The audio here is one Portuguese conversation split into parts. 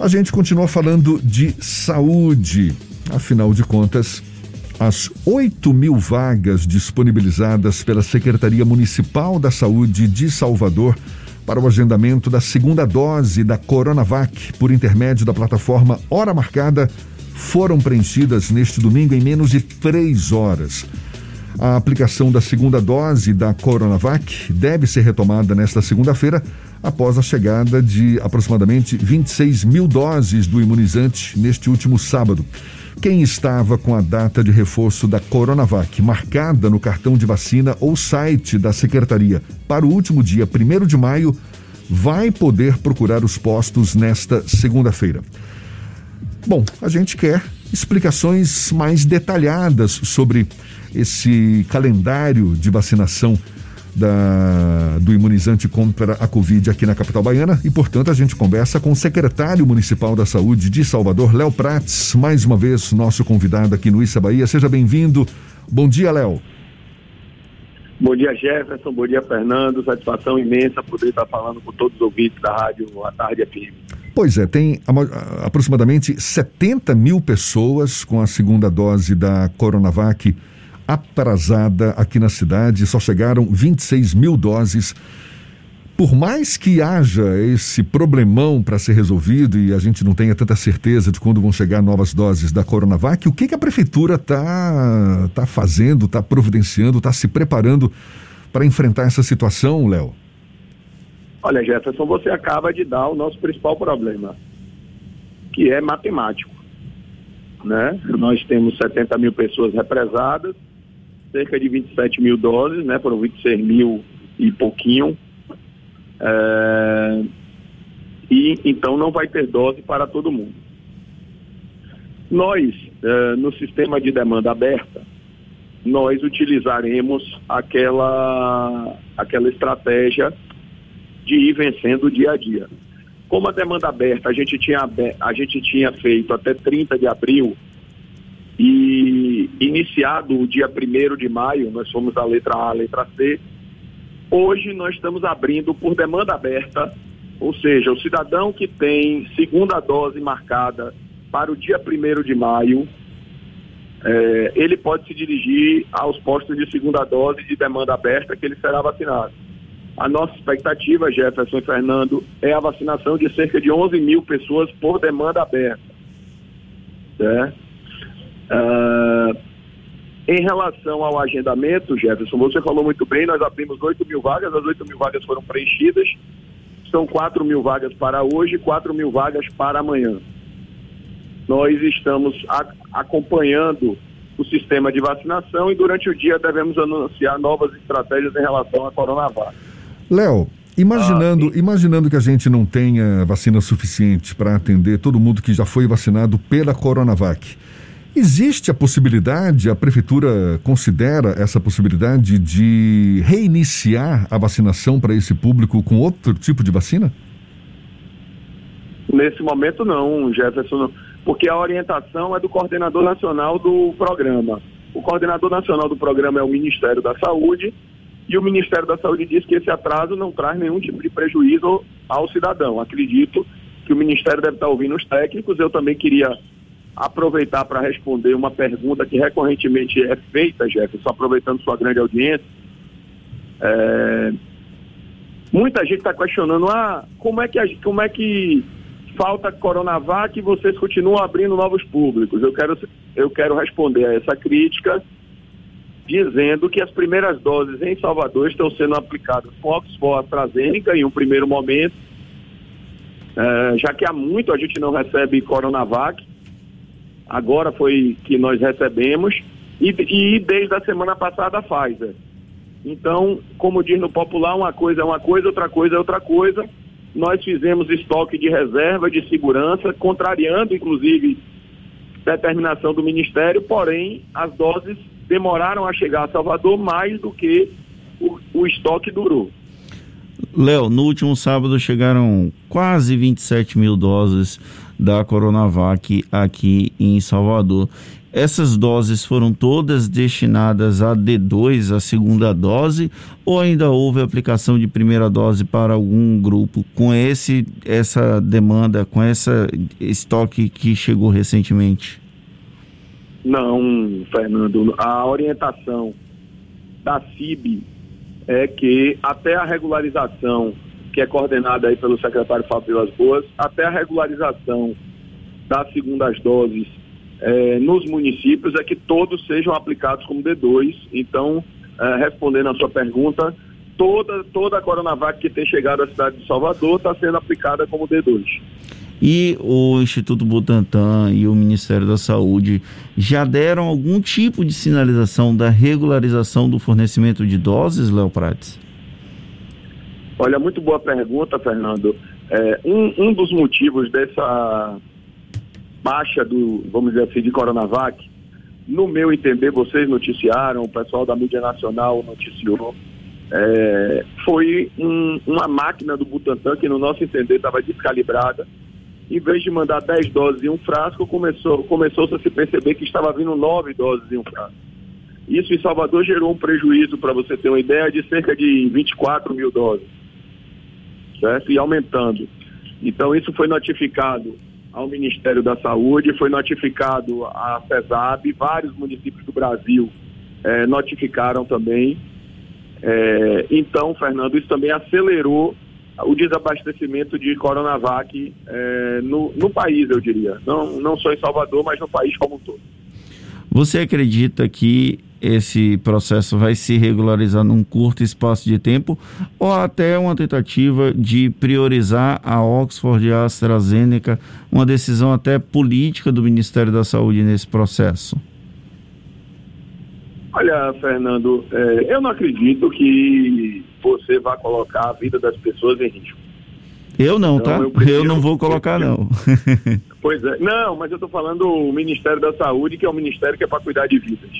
A gente continua falando de saúde. Afinal de contas, as 8 mil vagas disponibilizadas pela Secretaria Municipal da Saúde de Salvador para o agendamento da segunda dose da Coronavac por intermédio da plataforma Hora Marcada foram preenchidas neste domingo em menos de três horas. A aplicação da segunda dose da Coronavac deve ser retomada nesta segunda-feira, após a chegada de aproximadamente 26 mil doses do imunizante neste último sábado. Quem estava com a data de reforço da Coronavac marcada no cartão de vacina ou site da Secretaria para o último dia 1 de maio vai poder procurar os postos nesta segunda-feira. Bom, a gente quer explicações mais detalhadas sobre esse calendário de vacinação da, do imunizante contra a Covid aqui na capital baiana e, portanto, a gente conversa com o secretário municipal da Saúde de Salvador, Léo Prates, mais uma vez nosso convidado aqui no Issa Bahia. Seja bem-vindo. Bom dia, Léo. Bom dia, Jefferson. Bom dia, Fernando. Satisfação imensa poder estar falando com todos os ouvintes da rádio à tarde FM. Pois é, tem aproximadamente 70 mil pessoas com a segunda dose da Coronavac atrasada aqui na cidade, só chegaram 26 mil doses. Por mais que haja esse problemão para ser resolvido e a gente não tenha tanta certeza de quando vão chegar novas doses da Coronavac, o que, que a prefeitura está tá fazendo, está providenciando, está se preparando para enfrentar essa situação, Léo? Olha, Jefferson, você acaba de dar o nosso principal problema, que é matemático. Né? Nós temos 70 mil pessoas represadas, cerca de 27 mil doses, né? Foram 26 mil e pouquinho. É, e então não vai ter dose para todo mundo. Nós, é, no sistema de demanda aberta, nós utilizaremos aquela, aquela estratégia de ir vencendo dia a dia. Como a demanda aberta a gente tinha, a gente tinha feito até 30 de abril, e iniciado o dia 1 de maio, nós fomos da letra A à letra C. Hoje nós estamos abrindo por demanda aberta, ou seja, o cidadão que tem segunda dose marcada para o dia 1 de maio, é, ele pode se dirigir aos postos de segunda dose de demanda aberta que ele será vacinado. A nossa expectativa, Jefferson e Fernando, é a vacinação de cerca de 11 mil pessoas por demanda aberta. Certo? Uh, em relação ao agendamento, Jefferson, você falou muito bem, nós abrimos 8 mil vagas, as 8 mil vagas foram preenchidas, são 4 mil vagas para hoje e 4 mil vagas para amanhã. Nós estamos acompanhando o sistema de vacinação e durante o dia devemos anunciar novas estratégias em relação à Coronavac. Léo, Imaginando, ah, imaginando que a gente não tenha vacina suficiente para atender todo mundo que já foi vacinado pela Coronavac, Existe a possibilidade, a prefeitura considera essa possibilidade de reiniciar a vacinação para esse público com outro tipo de vacina? Nesse momento não, Jefferson, porque a orientação é do coordenador nacional do programa. O coordenador nacional do programa é o Ministério da Saúde e o Ministério da Saúde diz que esse atraso não traz nenhum tipo de prejuízo ao cidadão. Acredito que o Ministério deve estar ouvindo os técnicos. Eu também queria aproveitar para responder uma pergunta que recorrentemente é feita, Jefferson, aproveitando sua grande audiência. É, muita gente está questionando, ah, como é que como é que falta Coronavac e vocês continuam abrindo novos públicos? Eu quero, eu quero responder a essa crítica dizendo que as primeiras doses em Salvador estão sendo aplicadas com Oxford AstraZeneca em um primeiro momento, é, já que há muito a gente não recebe Coronavac, agora foi que nós recebemos, e, e desde a semana passada a Pfizer. Então, como diz no popular, uma coisa é uma coisa, outra coisa é outra coisa. Nós fizemos estoque de reserva, de segurança, contrariando inclusive determinação do Ministério, porém as doses demoraram a chegar a Salvador mais do que o, o estoque durou. Léo, no último sábado chegaram quase 27 mil doses da Coronavac aqui em Salvador. Essas doses foram todas destinadas a D2, a segunda dose, ou ainda houve aplicação de primeira dose para algum grupo com esse essa demanda, com essa estoque que chegou recentemente? Não, Fernando. A orientação da CIB é que até a regularização, que é coordenada aí pelo secretário Fábio Vilas Boas, até a regularização das segundas doses é, nos municípios é que todos sejam aplicados como D2. Então, é, respondendo a sua pergunta, toda, toda a Coronavac que tem chegado à cidade de Salvador está sendo aplicada como D2. E o Instituto Butantan e o Ministério da Saúde já deram algum tipo de sinalização da regularização do fornecimento de doses, Léo Prates? Olha, muito boa pergunta, Fernando. É, um, um dos motivos dessa baixa do, vamos dizer assim, de Coronavac, no meu entender, vocês noticiaram, o pessoal da mídia nacional noticiou, é, foi um, uma máquina do Butantan que, no nosso entender, estava descalibrada em vez de mandar 10 doses em um frasco, começou, começou a se perceber que estava vindo 9 doses em um frasco. Isso em Salvador gerou um prejuízo, para você ter uma ideia, de cerca de 24 mil doses. Certo? E aumentando. Então, isso foi notificado ao Ministério da Saúde, foi notificado à CESAB, vários municípios do Brasil eh, notificaram também. Eh, então, Fernando, isso também acelerou o desabastecimento de Coronavac é, no, no país, eu diria. Não, não só em Salvador, mas no país como um todo. Você acredita que esse processo vai se regularizar num curto espaço de tempo ou até uma tentativa de priorizar a Oxford e a AstraZeneca, uma decisão até política do Ministério da Saúde nesse processo? Olha, Fernando, é, eu não acredito que você vá colocar a vida das pessoas em risco. Eu não, então, tá? Eu, prefiro, eu, não vou colocar, não. pois é. Não, mas eu estou falando o Ministério da Saúde, que é um ministério que é para cuidar de vidas.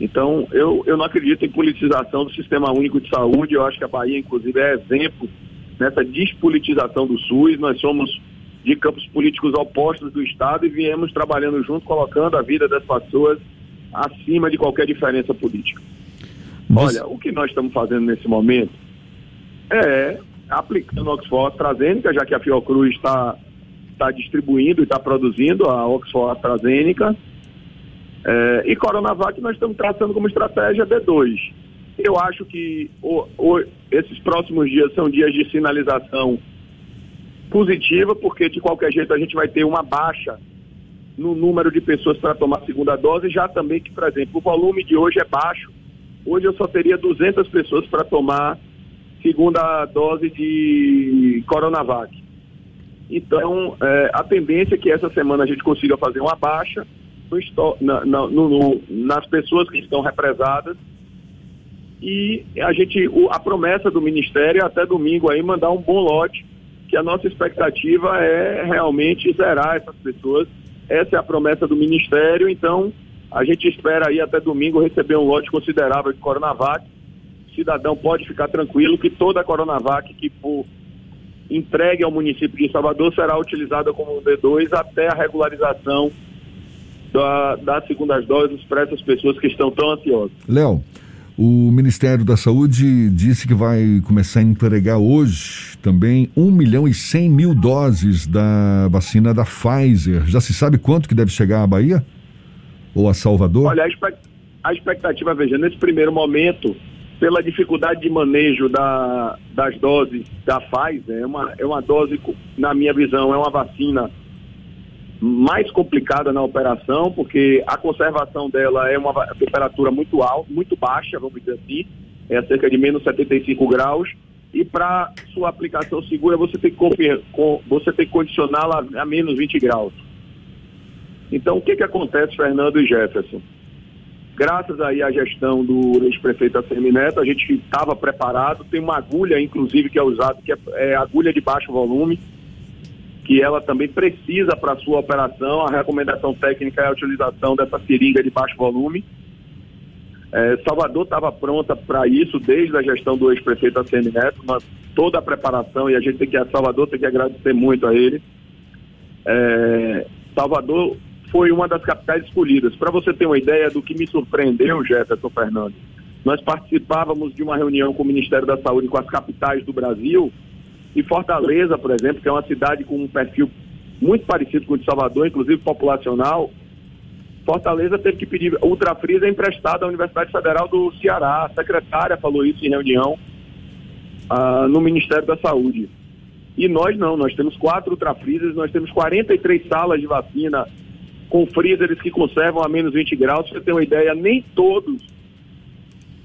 Então, eu, eu não acredito em politização do Sistema Único de Saúde. Eu acho que a Bahia, inclusive, é exemplo nessa despolitização do SUS. Nós somos de campos políticos opostos do Estado e viemos trabalhando junto, colocando a vida das pessoas acima de qualquer diferença política. Mas... Olha, o que nós estamos fazendo nesse momento é aplicando Oxford AstraZeneca, já que a Fiocruz está tá distribuindo e está produzindo a Oxford AstraZeneca. É, e Coronavac nós estamos traçando como estratégia D2. Eu acho que o, o, esses próximos dias são dias de sinalização positiva, porque de qualquer jeito a gente vai ter uma baixa no número de pessoas para tomar a segunda dose, já também que, por exemplo, o volume de hoje é baixo. Hoje eu só teria 200 pessoas para tomar segunda dose de Coronavac. Então, é, a tendência é que essa semana a gente consiga fazer uma baixa no, no, nas pessoas que estão represadas e a gente, a promessa do Ministério é até domingo aí mandar um bom lote, que a nossa expectativa é realmente zerar essas pessoas essa é a promessa do Ministério, então a gente espera aí até domingo receber um lote considerável de Coronavac. O cidadão pode ficar tranquilo que toda a Coronavac que for entregue ao município de Salvador será utilizada como D2 até a regularização da, das segundas doses para essas pessoas que estão tão ansiosas. Léo, o Ministério da Saúde disse que vai começar a entregar hoje também 1 milhão e 100 mil doses da vacina da Pfizer. Já se sabe quanto que deve chegar à Bahia? Ou a Salvador? Olha, a expectativa, veja, nesse primeiro momento, pela dificuldade de manejo da, das doses da Pfizer, é uma, é uma dose, na minha visão, é uma vacina mais complicada na operação, porque a conservação dela é uma temperatura muito alta, muito baixa, vamos dizer assim, é cerca de menos 75 graus, e para sua aplicação segura você tem que, você tem que condicioná-la a menos 20 graus. Então, o que, que acontece, Fernando e Jefferson? Graças aí à gestão do ex-prefeito Assemi Neto, a gente estava preparado, tem uma agulha, inclusive, que é usada, que é, é agulha de baixo volume, que ela também precisa para sua operação. A recomendação técnica é a utilização dessa seringa de baixo volume. É, Salvador estava pronta para isso desde a gestão do ex-prefeito Assemi Neto, mas toda a preparação, e a gente tem que, a Salvador tem que agradecer muito a ele. É, Salvador foi uma das capitais escolhidas. Para você ter uma ideia do que me surpreendeu, Jefferson Fernandes, nós participávamos de uma reunião com o Ministério da Saúde com as capitais do Brasil e Fortaleza, por exemplo, que é uma cidade com um perfil muito parecido com o de Salvador, inclusive populacional, Fortaleza teve que pedir ultrafreezer emprestado à Universidade Federal do Ceará. A secretária falou isso em reunião ah, no Ministério da Saúde. E nós não, nós temos quatro ultrafreezers, nós temos 43 salas de vacina com freezers que conservam a menos 20 graus. Pra você ter uma ideia, nem todos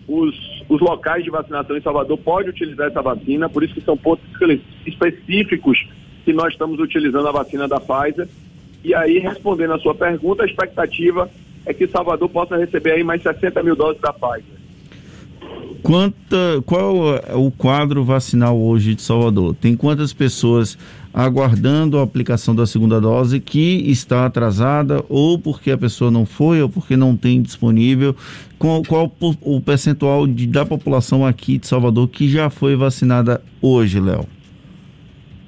os, os locais de vacinação em Salvador podem utilizar essa vacina, por isso que são pontos específicos que nós estamos utilizando a vacina da Pfizer. E aí, respondendo a sua pergunta, a expectativa é que Salvador possa receber aí mais 60 mil doses da Pfizer. Quanta, qual é o quadro vacinal hoje de Salvador? Tem quantas pessoas aguardando a aplicação da segunda dose que está atrasada ou porque a pessoa não foi ou porque não tem disponível? Qual, qual o percentual de, da população aqui de Salvador que já foi vacinada hoje, Léo?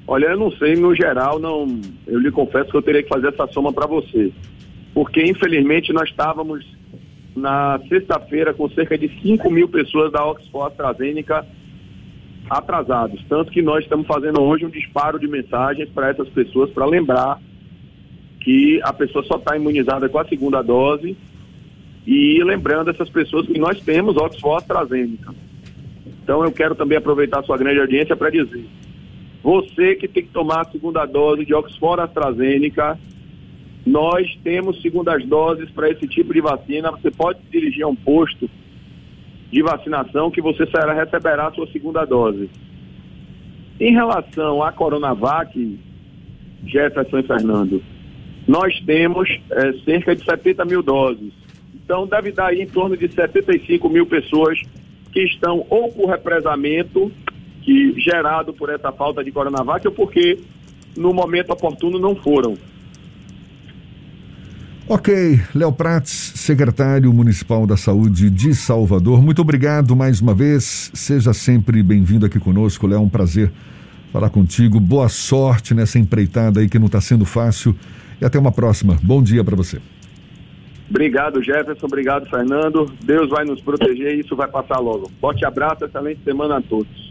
Olha, eu não sei, no geral, não. Eu lhe confesso que eu teria que fazer essa soma para você. Porque, infelizmente, nós estávamos na sexta-feira com cerca de 5 mil pessoas da Oxford AstraZeneca atrasados. Tanto que nós estamos fazendo hoje um disparo de mensagens para essas pessoas para lembrar que a pessoa só está imunizada com a segunda dose e lembrando essas pessoas que nós temos Oxford AstraZeneca. Então eu quero também aproveitar a sua grande audiência para dizer você que tem que tomar a segunda dose de Oxford AstraZeneca, nós temos segundas doses para esse tipo de vacina. Você pode se dirigir a um posto de vacinação que você será, receberá a sua segunda dose. Em relação à Coronavac, Jefferson e Fernando, nós temos é, cerca de 70 mil doses. Então deve dar aí em torno de 75 mil pessoas que estão ou por represamento que gerado por essa falta de Coronavac ou porque no momento oportuno não foram. Ok, Léo Prates, secretário municipal da Saúde de Salvador, muito obrigado mais uma vez. Seja sempre bem-vindo aqui conosco, Léo. É um prazer falar contigo. Boa sorte nessa empreitada aí que não está sendo fácil. E até uma próxima. Bom dia para você. Obrigado, Jefferson. Obrigado, Fernando. Deus vai nos proteger e isso vai passar logo. Forte abraço, excelente semana a todos.